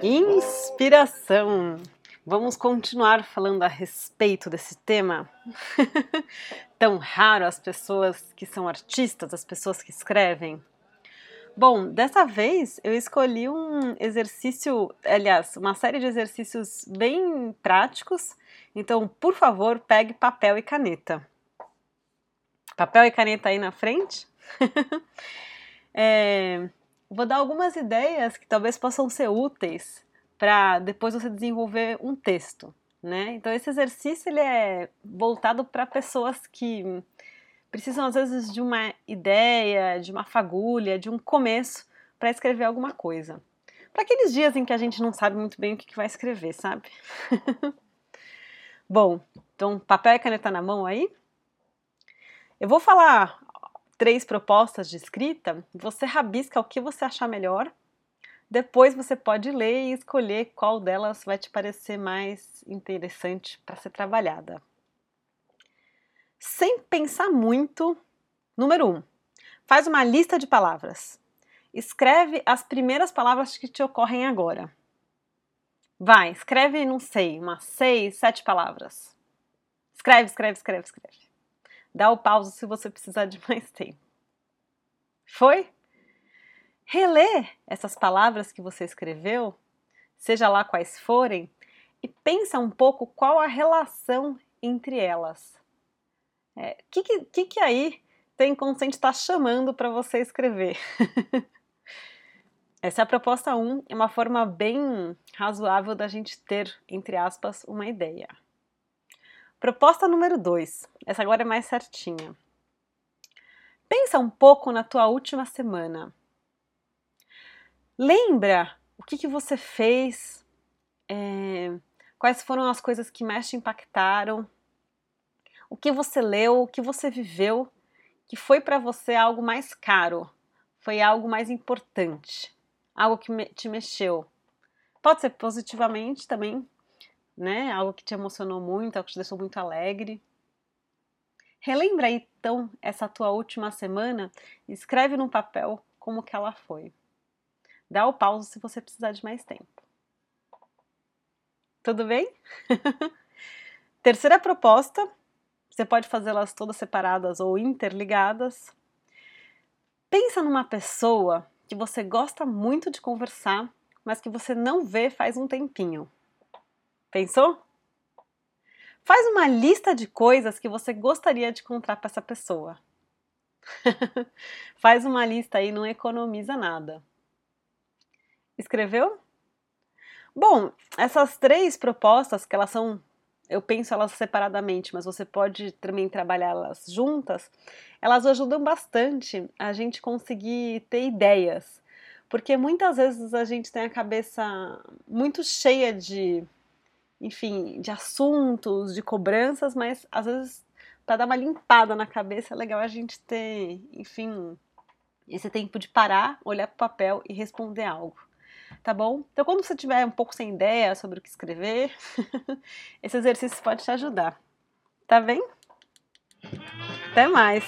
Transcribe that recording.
Inspiração. Vamos continuar falando a respeito desse tema tão raro as pessoas que são artistas, as pessoas que escrevem. Bom, dessa vez eu escolhi um exercício, aliás, uma série de exercícios bem práticos. Então, por favor, pegue papel e caneta. Papel e caneta aí na frente. é, vou dar algumas ideias que talvez possam ser úteis para depois você desenvolver um texto, né? Então esse exercício ele é voltado para pessoas que precisam às vezes de uma ideia, de uma fagulha, de um começo para escrever alguma coisa. Para aqueles dias em que a gente não sabe muito bem o que, que vai escrever, sabe? Bom, então papel e caneta na mão aí. Eu vou falar três propostas de escrita, você rabisca o que você achar melhor. Depois você pode ler e escolher qual delas vai te parecer mais interessante para ser trabalhada. Sem pensar muito, número um, faz uma lista de palavras. Escreve as primeiras palavras que te ocorrem agora. Vai, escreve, não sei, umas seis, sete palavras. Escreve, escreve, escreve, escreve. Dá o pause se você precisar de mais tempo. Foi? Relê essas palavras que você escreveu, seja lá quais forem, e pensa um pouco qual a relação entre elas. O é, que, que, que aí tem inconsciente está chamando para você escrever? Essa é a proposta 1, é uma forma bem razoável da gente ter, entre aspas, uma ideia. Proposta número 2. Essa agora é mais certinha. Pensa um pouco na tua última semana. Lembra o que, que você fez, é, quais foram as coisas que mais te impactaram, o que você leu, o que você viveu, que foi para você algo mais caro, foi algo mais importante, algo que te mexeu. Pode ser positivamente também, né? Algo que te emocionou muito, algo que te deixou muito alegre. Relembra então essa tua última semana escreve no papel como que ela foi. Dá o pause se você precisar de mais tempo. Tudo bem? Terceira proposta, você pode fazê-las todas separadas ou interligadas. Pensa numa pessoa que você gosta muito de conversar, mas que você não vê faz um tempinho. Pensou? Faz uma lista de coisas que você gostaria de contar para essa pessoa. Faz uma lista aí, não economiza nada. Escreveu? Bom, essas três propostas, que elas são, eu penso elas separadamente, mas você pode também trabalhá-las juntas, elas ajudam bastante a gente conseguir ter ideias. Porque muitas vezes a gente tem a cabeça muito cheia de enfim, de assuntos, de cobranças, mas às vezes para dar uma limpada na cabeça é legal a gente ter, enfim, esse tempo de parar, olhar para o papel e responder algo. Tá bom? Então, quando você tiver um pouco sem ideia sobre o que escrever, esse exercício pode te ajudar. Tá bem? Até mais!